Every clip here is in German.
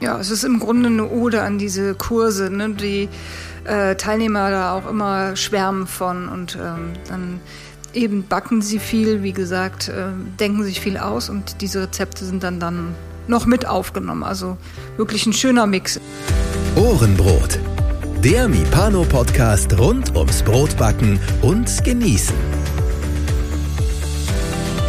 Ja, es ist im Grunde eine Ode an diese Kurse, ne, die äh, Teilnehmer da auch immer schwärmen von und ähm, dann eben backen sie viel, wie gesagt, äh, denken sich viel aus und diese Rezepte sind dann dann noch mit aufgenommen. Also wirklich ein schöner Mix. Ohrenbrot. Der Mipano-Podcast rund ums Brotbacken und Genießen.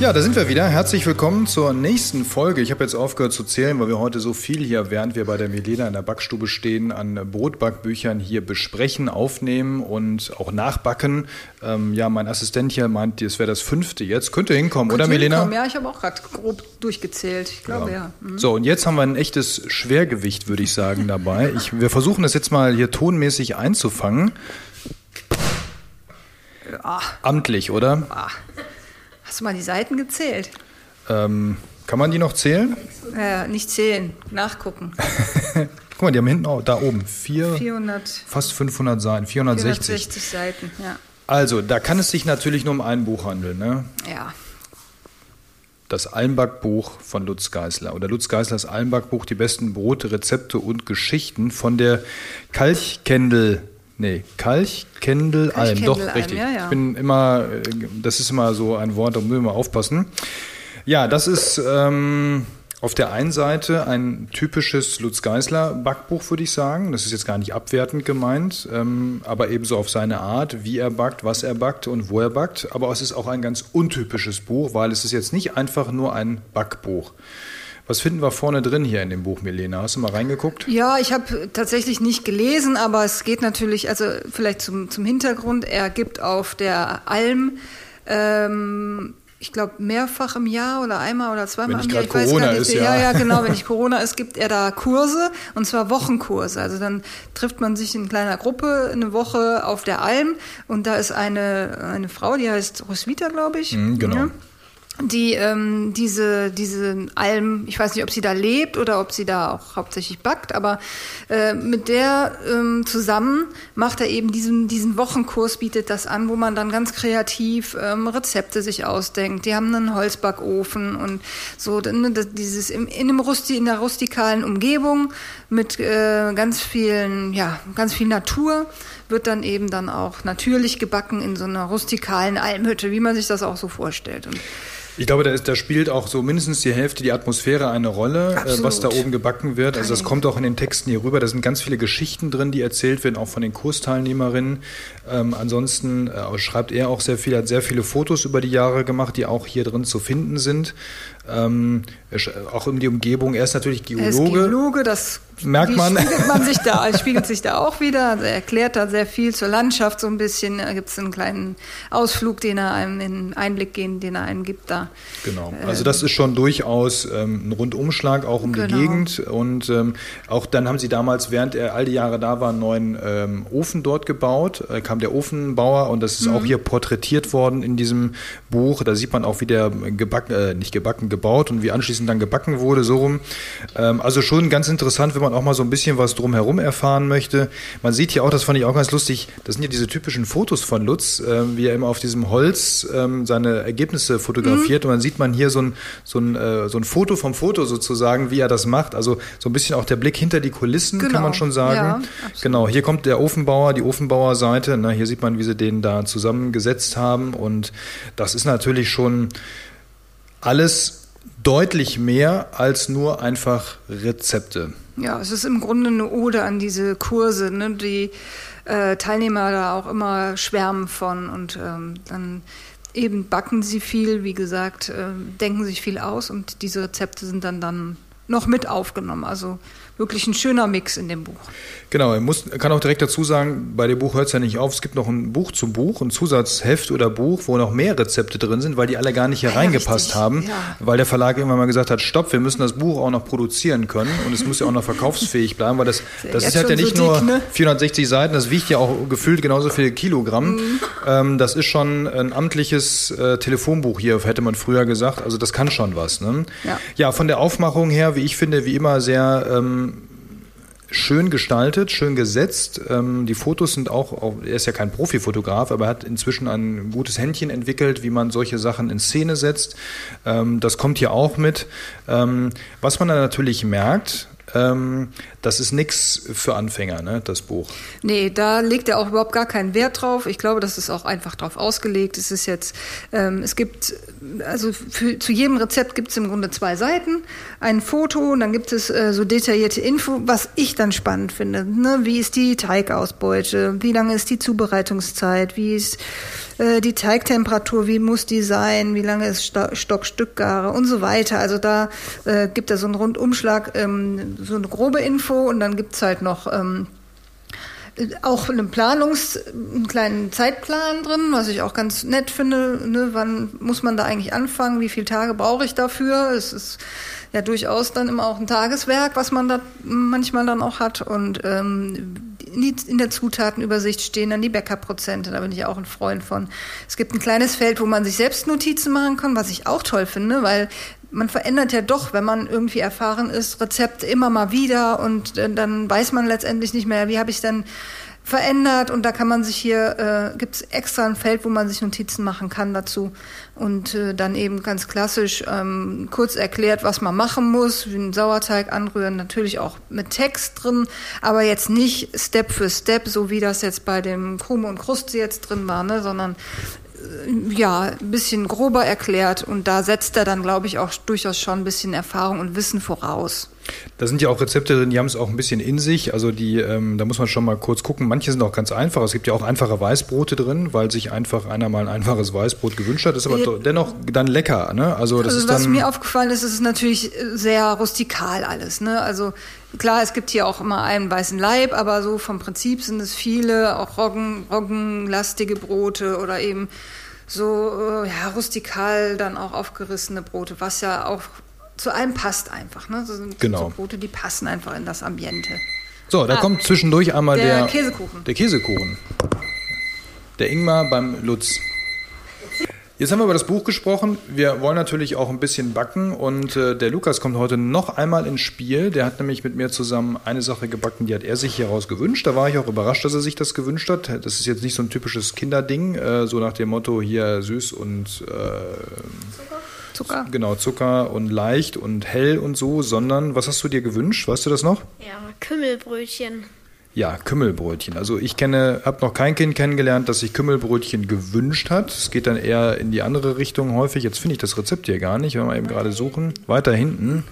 Ja, da sind wir wieder. Herzlich willkommen zur nächsten Folge. Ich habe jetzt aufgehört zu zählen, weil wir heute so viel hier, während wir bei der Milena in der Backstube stehen, an Brotbackbüchern hier besprechen, aufnehmen und auch nachbacken. Ähm, ja, mein Assistent hier meint, es wäre das fünfte jetzt. Könnte hinkommen, Könnte oder Milena? hinkommen. Ja, ich habe auch gerade grob durchgezählt. Ich glaube, ja. Mhm. So, und jetzt haben wir ein echtes Schwergewicht, würde ich sagen, dabei. Ich, wir versuchen das jetzt mal hier tonmäßig einzufangen. Ah, Amtlich, oder? ah. Hast du mal die Seiten gezählt? Ähm, kann man die noch zählen? Äh, nicht zählen, nachgucken. Guck mal, die haben hinten auch, da oben, vier, 400, fast 500 Seiten, 460. 460 Seiten, ja. Also, da kann es sich natürlich nur um ein Buch handeln. Ne? Ja, Das Almback-Buch von Lutz Geisler. Oder Lutz Geislers Almback-Buch, die besten Brote, Rezepte und Geschichten von der Kalchkendel. Nee, Kalchkendel Alm. Doch, Kalchkendelalm, richtig. ja, ja. Ich bin immer, äh, das ist immer so ein Wort, da müssen wir aufpassen. Ja, das ist ähm, auf der einen Seite ein typisches Lutz Geisler Backbuch, würde ich sagen. Das ist jetzt gar nicht abwertend gemeint, ähm, aber ebenso auf seine Art, wie er backt, was er backt und wo er backt. Aber es ist auch ein ganz untypisches Buch, weil es ist jetzt nicht einfach nur ein Backbuch. Was finden wir vorne drin hier in dem Buch, Milena? Hast du mal reingeguckt? Ja, ich habe tatsächlich nicht gelesen, aber es geht natürlich, also vielleicht zum, zum Hintergrund, er gibt auf der Alm, ähm, ich glaube, mehrfach im Jahr oder einmal oder zweimal Wenn im nicht Jahr. grad Corona ist, ja. ja. ja, genau, wenn nicht Corona ist, gibt er da Kurse und zwar Wochenkurse. Also dann trifft man sich in kleiner Gruppe eine Woche auf der Alm und da ist eine, eine Frau, die heißt Roswitha, glaube ich. Mhm, genau. Ja die ähm, diese diese Alm, ich weiß nicht, ob sie da lebt oder ob sie da auch hauptsächlich backt, aber äh, mit der ähm, zusammen macht er eben diesen diesen Wochenkurs bietet das an, wo man dann ganz kreativ ähm, Rezepte sich ausdenkt. Die haben einen Holzbackofen und so ne, dieses im, in einem Rusti in der rustikalen Umgebung mit äh, ganz vielen ja ganz viel Natur wird dann eben dann auch natürlich gebacken in so einer rustikalen Almhütte, wie man sich das auch so vorstellt. Und Ich glaube, da, ist, da spielt auch so mindestens die Hälfte die Atmosphäre eine Rolle, äh, was da oben gebacken wird. Also das kommt auch in den Texten hier rüber. Da sind ganz viele Geschichten drin, die erzählt werden, auch von den Kursteilnehmerinnen. Ähm, ansonsten äh, schreibt er auch sehr viel, hat sehr viele Fotos über die Jahre gemacht, die auch hier drin zu finden sind. Ähm, auch um die Umgebung. Er ist natürlich Er ist Geologe. Geologe, das Merkt man. Spiegelt man sich da, spiegelt sich da auch wieder. Also er erklärt da sehr viel zur Landschaft so ein bisschen. Da gibt es einen kleinen Ausflug, den er einem in Einblick geben, den er einem gibt da. Genau. Also das ist schon durchaus ähm, ein Rundumschlag auch um die Genau. Gegend und ähm, auch dann haben sie damals, während er all die Jahre da war, einen neuen ähm, Ofen dort gebaut. Da kam der Ofenbauer und das ist Mhm. auch hier porträtiert worden in diesem Buch. Da sieht man auch, wie der gebacken, äh, nicht gebacken, gebaut und wie anschließend dann gebacken wurde, so rum. Ähm, also schon ganz interessant, wenn man auch mal so ein bisschen was drumherum erfahren möchte. Man sieht hier auch, das fand ich auch ganz lustig, das sind ja diese typischen Fotos von Lutz, ähm, wie er immer auf diesem Holz ähm, seine Ergebnisse fotografiert und dann sieht man hier so ein, so, ein, äh, so ein Foto vom Foto sozusagen, wie er das macht. Also so ein bisschen auch der Blick hinter die Kulissen, kann Genau. man schon sagen. Ja, genau, hier kommt der Ofenbauer, die Ofenbauerseite. Ne, hier sieht man, wie sie den da zusammengesetzt haben und das ist natürlich schon alles deutlich mehr als nur einfach Rezepte. Ja, es ist im Grunde eine Ode an diese Kurse, ne, die äh, Teilnehmer da auch immer schwärmen von und ähm, dann eben backen sie viel, wie gesagt, äh, denken sich viel aus und diese Rezepte sind dann dann noch mit aufgenommen. Also wirklich ein schöner Mix in dem Buch. Genau, ich muss, kann auch direkt dazu sagen, bei dem Buch hört es ja nicht auf. Es gibt noch ein Buch zum Buch, ein Zusatzheft oder Buch, wo noch mehr Rezepte drin sind, weil die alle gar nicht hier ja, reingepasst richtig, haben, ja. weil der Verlag irgendwann mal gesagt hat, stopp, wir müssen das Buch auch noch produzieren können und es muss ja auch noch verkaufsfähig bleiben, weil das, ja das ist halt ja nicht so nur dick, ne? 460 Seiten, das wiegt ja auch gefühlt genauso viele Kilogramm. Mhm. Ähm, das ist schon ein amtliches äh, Telefonbuch hier, hätte man früher gesagt. Also das kann schon was. Ne? Ja. ja, von der Aufmachung her, wie ich finde, wie immer sehr ähm, schön gestaltet, schön gesetzt. Ähm, die Fotos sind auch, auch, er ist ja kein Profifotograf, aber er hat inzwischen ein gutes Händchen entwickelt, wie man solche Sachen in Szene setzt. Ähm, das kommt hier auch mit. Ähm, was man dann natürlich merkt, ähm, das ist nichts für Anfänger, ne, das Buch. Nee, da legt er auch überhaupt gar keinen Wert drauf. Ich glaube, das ist auch einfach drauf ausgelegt. Es ist jetzt, ähm, es gibt, also für, zu jedem Rezept gibt es im Grunde zwei Seiten, ein Foto und dann gibt es äh, so detaillierte Info, was ich dann spannend finde. Ne? Wie ist die Teigausbeute? Wie lange ist die Zubereitungszeit? Wie ist äh, die Teigtemperatur, wie muss die sein, wie lange ist Stockstückgare und so weiter. Also da äh, gibt er so einen Rundumschlag, ähm, so eine grobe Info und dann gibt's halt noch ähm, auch einen Planungs-, einen kleinen Zeitplan drin, was ich auch ganz nett finde. Ne? Wann muss man da eigentlich anfangen? Wie viele Tage brauche ich dafür? Es ist ja durchaus dann immer auch ein Tageswerk, was man da manchmal dann auch hat. Und ähm, in der Zutatenübersicht stehen dann die Bäckerprozente. Da bin ich auch ein Freund von. Es gibt ein kleines Feld, wo man sich selbst Notizen machen kann, was ich auch toll finde, weil man verändert ja doch, wenn man irgendwie erfahren ist, Rezepte immer mal wieder und äh, dann weiß man letztendlich nicht mehr, wie habe ich denn verändert. Und da kann man sich hier, äh, gibt es extra ein Feld, wo man sich Notizen machen kann dazu. Und äh, dann eben ganz klassisch ähm, kurz erklärt, was man machen muss, wie einen Sauerteig anrühren, natürlich auch mit Text drin, aber jetzt nicht Step für Step, so wie das jetzt bei dem Krume und Kruste jetzt drin war, ne, sondern äh, ja, ein bisschen grober erklärt. Und da setzt er dann, glaube ich, auch durchaus schon ein bisschen Erfahrung und Wissen voraus. Da sind ja auch Rezepte drin, die haben es auch ein bisschen in sich. Also die, ähm, da muss man schon mal kurz gucken. Manche sind auch ganz einfach. Es gibt ja auch einfache Weißbrote drin, weil sich einfach einer mal ein einfaches Weißbrot gewünscht hat. Ist aber ja. dennoch dann lecker. Ne? Also das also ist was dann, mir aufgefallen ist, ist natürlich sehr rustikal alles. Ne? Also klar, es gibt hier auch immer einen weißen Leib, aber so vom Prinzip sind es viele auch Roggen, roggenlastige Brote oder eben so äh, ja, rustikal dann auch aufgerissene Brote, was ja auch zu allem passt einfach. Ne? So sind genau. so Brote, die passen einfach in das Ambiente. So, da ah, kommt zwischendurch einmal der, der Käsekuchen. Der Käsekuchen. Der Ingmar beim Lutz. Jetzt haben wir über das Buch gesprochen. Wir wollen natürlich auch ein bisschen backen und äh, der Lukas kommt heute noch einmal ins Spiel. Der hat nämlich mit mir zusammen eine Sache gebacken, die hat er sich hieraus gewünscht. Da war ich auch überrascht, dass er sich das gewünscht hat. Das ist jetzt nicht so ein typisches Kinderding, äh, so nach dem Motto hier süß und äh, Zucker. Genau, Zucker und leicht und hell und so, sondern was hast du dir gewünscht? Weißt du das noch? Ja, Kümmelbrötchen. Ja, Kümmelbrötchen. Also ich kenne, habe noch kein Kind kennengelernt, das sich Kümmelbrötchen gewünscht hat. Es geht dann eher in die andere Richtung häufig. Jetzt finde ich das Rezept hier gar nicht, wenn wir eben gerade suchen. Weiter hinten.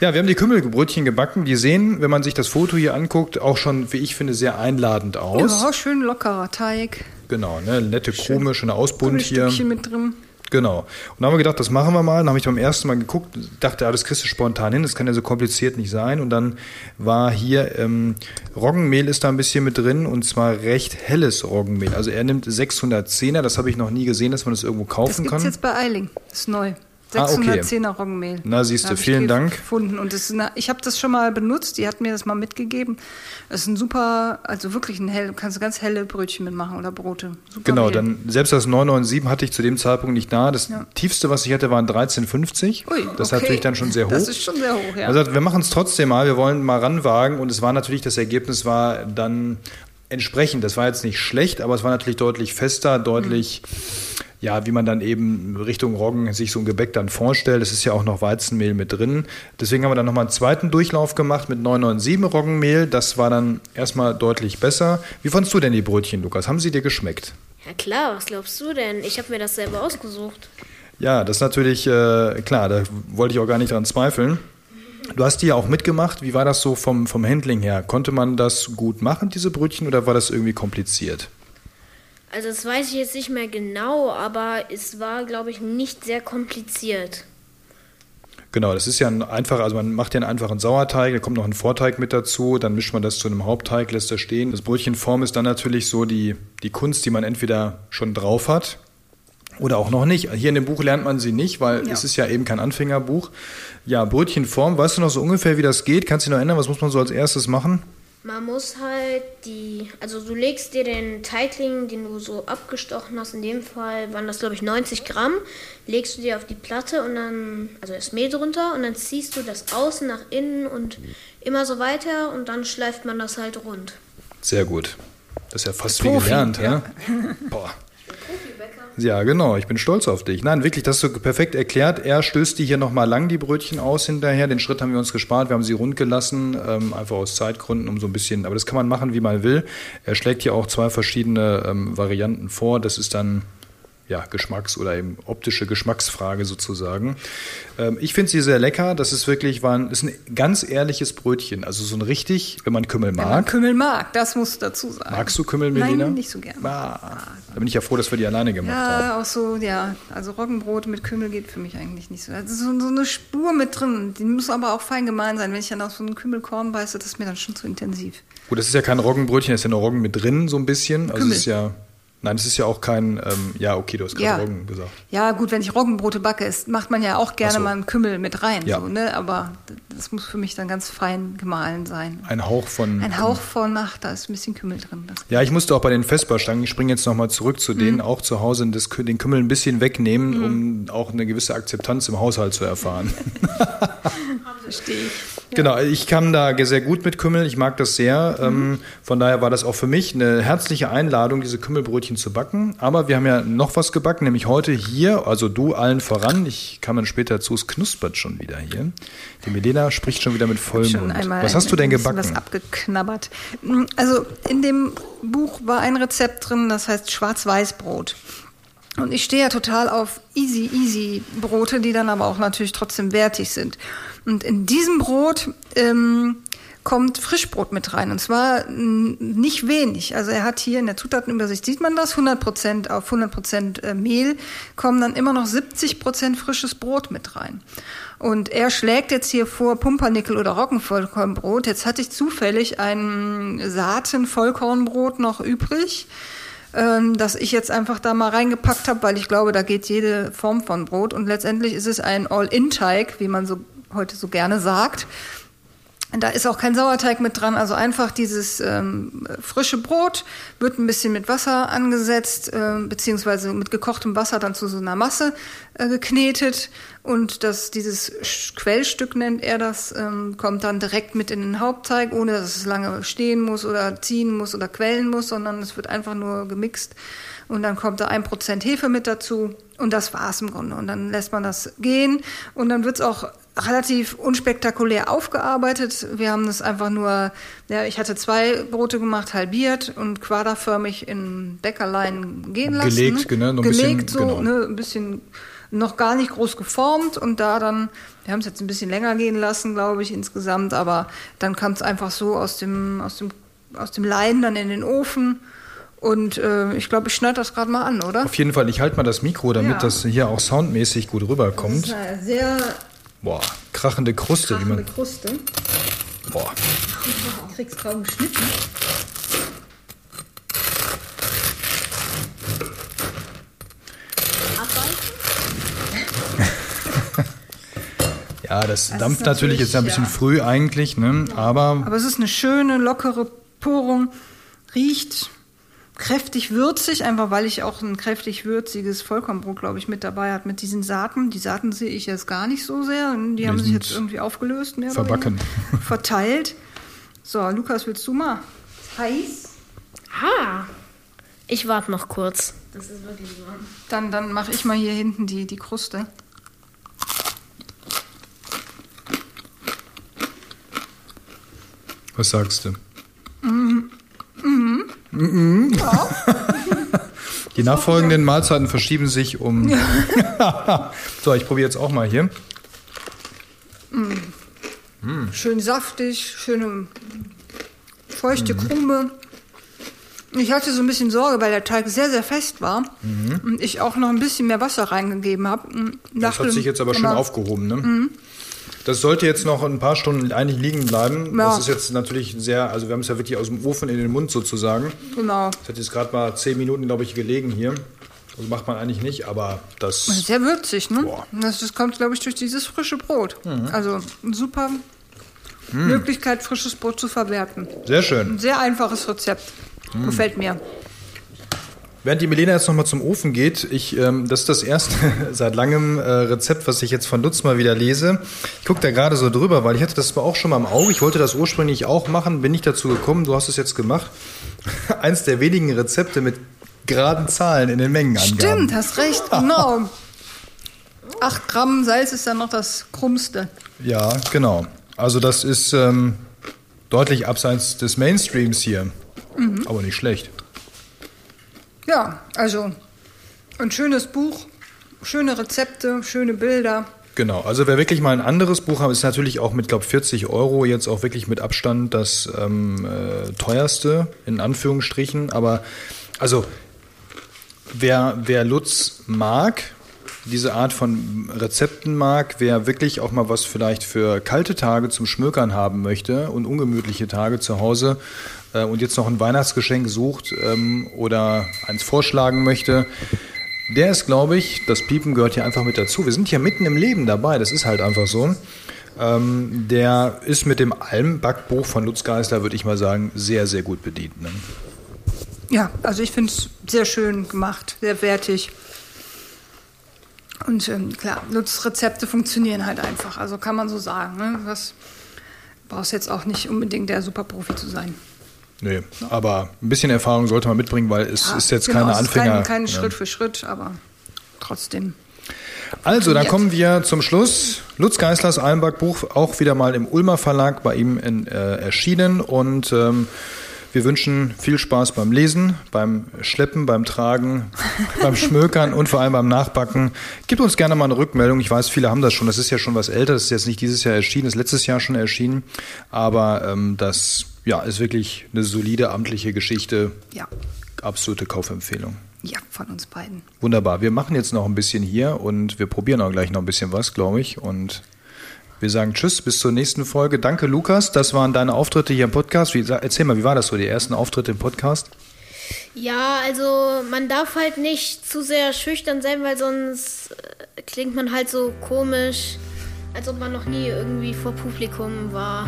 Ja, wir haben die Kümmelbrötchen gebacken. Die sehen, wenn man sich das Foto hier anguckt, auch schon, wie ich finde, sehr einladend aus. Ja, schön lockerer Teig. Genau, ne? nette Krume, schöne Ausbund hier. mit drin. Genau. Und dann haben wir gedacht, das machen wir mal. Dann habe ich beim ersten Mal geguckt, dachte, ja, das kriegst du spontan hin, das kann ja so kompliziert nicht sein. Und dann war hier ähm, Roggenmehl ist da ein bisschen mit drin und zwar recht helles Roggenmehl. Also er nimmt 610er, das habe ich noch nie gesehen, dass man das irgendwo kaufen das gibt's kann. Das jetzt bei Eiling, das ist neu. 610er ah, okay. Roggenmehl. Na, siehst du, vielen Dank. Gefunden. Und das eine, ich habe das schon mal benutzt, die hat mir das mal mitgegeben. Das ist ein super, also wirklich ein hell, kannst du ganz helle Brötchen mitmachen oder Brote. Super genau, Mehl. dann selbst das 997 hatte ich zu dem Zeitpunkt nicht da. Das ja. tiefste, was ich hatte, waren 1350. Ui, das ist natürlich dann schon sehr hoch. Das ist schon sehr hoch, ja. Also wir machen es trotzdem mal, wir wollen mal ranwagen und es war natürlich, das Ergebnis war dann entsprechend. Das war jetzt nicht schlecht, aber es war natürlich deutlich fester, deutlich. Mhm ja, wie man dann eben Richtung Roggen sich so ein Gebäck dann vorstellt. Es ist ja auch noch Weizenmehl mit drin. Deswegen haben wir dann nochmal einen zweiten Durchlauf gemacht mit 997 Roggenmehl. Das war dann erstmal deutlich besser. Wie fandest du denn die Brötchen, Lukas? Haben sie dir geschmeckt? Ja klar, was glaubst du denn? Ich habe mir das selber ausgesucht. Ja, das ist natürlich äh, klar, da wollte ich auch gar nicht dran zweifeln. Du hast die ja auch mitgemacht. Wie war das so vom, vom Handling her? Konnte man das gut machen, diese Brötchen, oder war das irgendwie kompliziert? Also das weiß ich jetzt nicht mehr genau, aber es war, glaube ich, nicht sehr kompliziert. Genau, das ist ja ein einfacher, also man macht ja einen einfachen Sauerteig, da kommt noch ein Vorteig mit dazu, dann mischt man das zu einem Hauptteig, lässt das stehen. Das Brötchenform ist dann natürlich so die, die Kunst, die man entweder schon drauf hat oder auch noch nicht. Hier in dem Buch lernt man sie nicht, weil ja. es ist ja eben kein Anfängerbuch. Ja, Brötchenform, weißt du noch so ungefähr, wie das geht? Kannst du dich noch erinnern, was muss man so als erstes machen? Man muss halt die, also du legst dir den Teigling, den du so abgestochen hast, in dem Fall waren das glaube ich 90 Gramm, legst du dir auf die Platte und dann, also das Mehl drunter und dann ziehst du das außen nach innen und immer so weiter und dann schleift man das halt rund. Sehr gut. Das ist ja fast wie Profi, gelernt, ja. ja. Boah. Ja, genau. Ich bin stolz auf dich. Nein, wirklich, das hast du perfekt erklärt. Er stößt die hier nochmal lang, die Brötchen aus hinterher. Den Schritt haben wir uns gespart. Wir haben sie rund gelassen, ähm, einfach aus Zeitgründen, um so ein bisschen. Aber das kann man machen, wie man will. Er schlägt hier auch zwei verschiedene ähm, Varianten vor. Das ist dann ja, Geschmacks- oder eben optische Geschmacksfrage sozusagen. Ähm, ich finde sie sehr lecker. Das ist wirklich war ein, ist ein ganz ehrliches Brötchen. Also so ein richtig, wenn man Kümmel Wenn man mag. Kümmel mag, das musst du dazu sagen. Magst du Kümmel, Melina? Nein, nicht so gerne. Ah, da bin ich ja froh, dass wir die alleine gemacht haben. Ja, auch so, ja. Also Roggenbrot mit Kümmel geht für mich eigentlich nicht so. Also so, so eine Spur mit drin. Die muss aber auch fein gemahlen sein. Wenn ich dann auf so einen Kümmelkorn beiße, das ist mir dann schon zu intensiv. Gut, das ist ja kein Roggenbrötchen, das ist ja nur Roggen mit drin, so ein bisschen. Also Kümmel. es ist ja. Nein, es ist ja auch kein, ähm, ja, okay, du hast gerade Ja. Roggen gesagt. Ja, gut, wenn ich Roggenbrote backe, ist, macht man ja auch gerne so. mal einen Kümmel mit rein. Ja. So, ne? Aber das muss für mich dann ganz fein gemahlen sein. Ein Hauch von. Ein Hauch von, ach, da ist ein bisschen Kümmel drin. Ja, ich musste auch bei den Vesperstangen, ich springe jetzt nochmal zurück zu Mhm. denen, auch zu Hause das, den Kümmel ein bisschen wegnehmen, um auch eine gewisse Akzeptanz im Haushalt zu erfahren. verstehe ich. Genau, ich kam da sehr gut mit Kümmel, ich mag das sehr. Ähm, von daher war das auch für mich eine herzliche Einladung, diese Kümmelbrötchen zu backen. Aber wir haben ja noch was gebacken, nämlich heute hier, also du allen voran. Ich kam dann später dazu, es knuspert schon wieder hier. Die Melena spricht schon wieder mit Vollmund. einmal Was hast du denn gebacken? Was abgeknabbert. Also in dem Buch war ein Rezept drin, das heißt Schwarz-Weiß-Brot. Und ich stehe ja total auf easy, easy Brote, die dann aber auch natürlich trotzdem wertig sind. Und in diesem Brot ähm, kommt Frischbrot mit rein. Und zwar nicht wenig. Also er hat hier in der Zutatenübersicht, sieht man das, 100 Prozent auf 100 Prozent äh, Mehl, kommen dann immer noch 70 Prozent frisches Brot mit rein. Und er schlägt jetzt hier vor Pumpernickel oder Roggenvollkornbrot. Jetzt hatte ich zufällig ein Saaten-Vollkornbrot noch übrig ähm, das ich jetzt einfach da mal reingepackt habe, weil ich glaube, da geht jede Form von Brot. Und letztendlich ist es ein All-In-Teig, wie man so heute so gerne sagt. Da ist auch kein Sauerteig mit dran, also einfach dieses ähm, frische Brot wird ein bisschen mit Wasser angesetzt, äh, beziehungsweise mit gekochtem Wasser dann zu so einer Masse äh, geknetet. Und das, dieses Quellstück nennt er das, ähm, kommt dann direkt mit in den Hauptteig, ohne dass es lange stehen muss oder ziehen muss oder quellen muss, sondern es wird einfach nur gemixt. Und dann kommt da ein Prozent Hefe mit dazu. Und das war's im Grunde. Und dann lässt man das gehen. Und dann wird's auch relativ unspektakulär aufgearbeitet. Wir haben das einfach nur, ja, ich hatte zwei Brote gemacht, halbiert und quaderförmig in Bäckerlein gehen lassen. Gelegt, genau, noch ein Gelegt bisschen, so, genau. ne, ein bisschen noch gar nicht groß geformt und da dann, wir haben es jetzt ein bisschen länger gehen lassen, glaube ich, insgesamt, aber dann kam es einfach so aus dem, aus dem, aus dem Lein dann in den Ofen. Und äh, ich glaube, ich schneide das gerade mal an, oder? Auf jeden Fall, ich halte mal das Mikro, damit Ja. das hier auch soundmäßig gut Das rüberkommt. ist eine sehr Boah, krachende Kruste, wie krachende man. Kruste. Boah. Du kriegst kaum geschnitten. Ja, das, Das dampft natürlich jetzt ein bisschen natürlich, früh eigentlich, ne? Aber Aber es ist eine schöne, lockere Porung. Riecht kräftig würzig, einfach weil ich auch ein kräftig würziges Vollkornbrot, glaube ich, mit dabei hat mit diesen Saaten. Die Saaten sehe ich jetzt gar nicht so sehr. Die haben sich jetzt irgendwie aufgelöst, mehr verbacken. oder weniger. Verteilt. So, Lukas, willst du mal? Heiß. Ah, ich warte noch kurz. Das ist wirklich warm. Dann, dann mache ich mal hier hinten die, die Kruste. was sagst du? Mhm. Mhm. Die nachfolgenden Mahlzeiten verschieben sich um. so, ich probiere jetzt auch mal hier. Schön saftig, schöne feuchte Mhm. Krume. Ich hatte so ein bisschen Sorge, weil der Teig sehr, sehr fest war und ich auch noch ein bisschen mehr Wasser reingegeben habe. Mhm. Das hat sich jetzt aber schön aufgehoben, ne? Das sollte jetzt noch ein paar Stunden eigentlich liegen bleiben. Ja. Das ist jetzt natürlich sehr, also wir haben es ja wirklich aus dem Ofen in den Mund sozusagen. Genau. Das hat jetzt gerade mal zehn Minuten, glaube ich, gelegen hier. Also macht man eigentlich nicht, aber das. Sehr würzig, ne? Boah. Mhm. Das, das kommt, glaube ich, durch dieses frische Brot. Also super Möglichkeit, frisches Brot zu verwerten. Sehr schön. Ein sehr einfaches Rezept. Gefällt mir. Während die Milena jetzt nochmal zum Ofen geht, ich, ähm, das ist das erste seit langem äh, Rezept, was ich jetzt von Lutz mal wieder lese. Ich gucke da gerade so drüber, weil ich hatte das auch schon mal im Auge. Ich wollte das ursprünglich auch machen, bin nicht dazu gekommen. Du hast es jetzt gemacht. Eins der wenigen Rezepte mit geraden Zahlen in den Mengenangaben. Stimmt, hast recht, genau. 8 Gramm Salz ist dann noch das Krummste. Ja, genau. Also das ist ähm, deutlich abseits des Mainstreams hier. Aber nicht schlecht. Ja, also ein schönes Buch, schöne Rezepte, schöne Bilder. Genau, also wer wirklich mal ein anderes Buch hat, ist natürlich auch mit, glaube 40 Euro jetzt auch wirklich mit Abstand das ähm, äh, teuerste, in Anführungsstrichen. Aber also wer, wer Lutz mag, diese Art von Rezepten mag, wer wirklich auch mal was vielleicht für kalte Tage zum Schmökern haben möchte und ungemütliche Tage zu Hause äh, und jetzt noch ein Weihnachtsgeschenk sucht ähm, oder eins vorschlagen möchte, der ist, glaube ich, das Piepen gehört hier einfach mit dazu. Wir sind hier mitten im Leben dabei, das ist halt einfach so. Ähm, der ist mit dem Almbackbuch von Lutz Geisler, würde ich mal sagen, sehr, sehr gut bedient. Ne? Ja, also ich finde es sehr schön gemacht, sehr wertig. Und ähm, klar, Nutzrezepte funktionieren halt einfach. Also kann man so sagen. Ne? Was brauchst jetzt auch nicht unbedingt der Superprofi zu sein. Nee, aber ein bisschen Erfahrung sollte man mitbringen, weil es Ja, ist jetzt genau, keine es Anfänger. Kein, kein ja. Schritt für Schritt, aber trotzdem. Also, dann kommen wir zum Schluss. Lutz Geislers Almback-Buch auch wieder mal im Ulmer Verlag bei ihm in, äh, erschienen und ähm, wir wünschen viel Spaß beim Lesen, beim Schleppen, beim Tragen, beim Schmökern und vor allem beim Nachbacken. Gebt uns gerne mal eine Rückmeldung. Ich weiß, viele haben das schon. Das ist ja schon was älter. Das ist jetzt nicht dieses Jahr erschienen, das ist letztes Jahr schon erschienen. Aber ähm, das ja, ist wirklich eine solide amtliche Geschichte. Ja, Absolute Kaufempfehlung. ja, von uns beiden. Wunderbar. Wir machen jetzt noch ein bisschen hier und wir probieren auch gleich noch ein bisschen was, glaube ich. Und wir sagen Tschüss, bis zur nächsten Folge. Danke, Lukas. Das waren deine Auftritte hier im Podcast. Wie, erzähl mal, wie war das so, die ersten Auftritte im Podcast? Ja, also man darf halt nicht zu sehr schüchtern sein, weil sonst äh, klingt man halt so komisch, als ob man noch nie irgendwie vor Publikum war.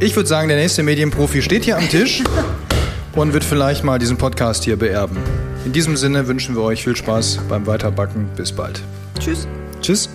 Ich würde sagen, der nächste Medienprofi steht hier am Tisch und wird vielleicht mal diesen Podcast hier beerben. In diesem Sinne wünschen wir euch viel Spaß beim Weiterbacken. Bis bald. Tschüss. Tschüss.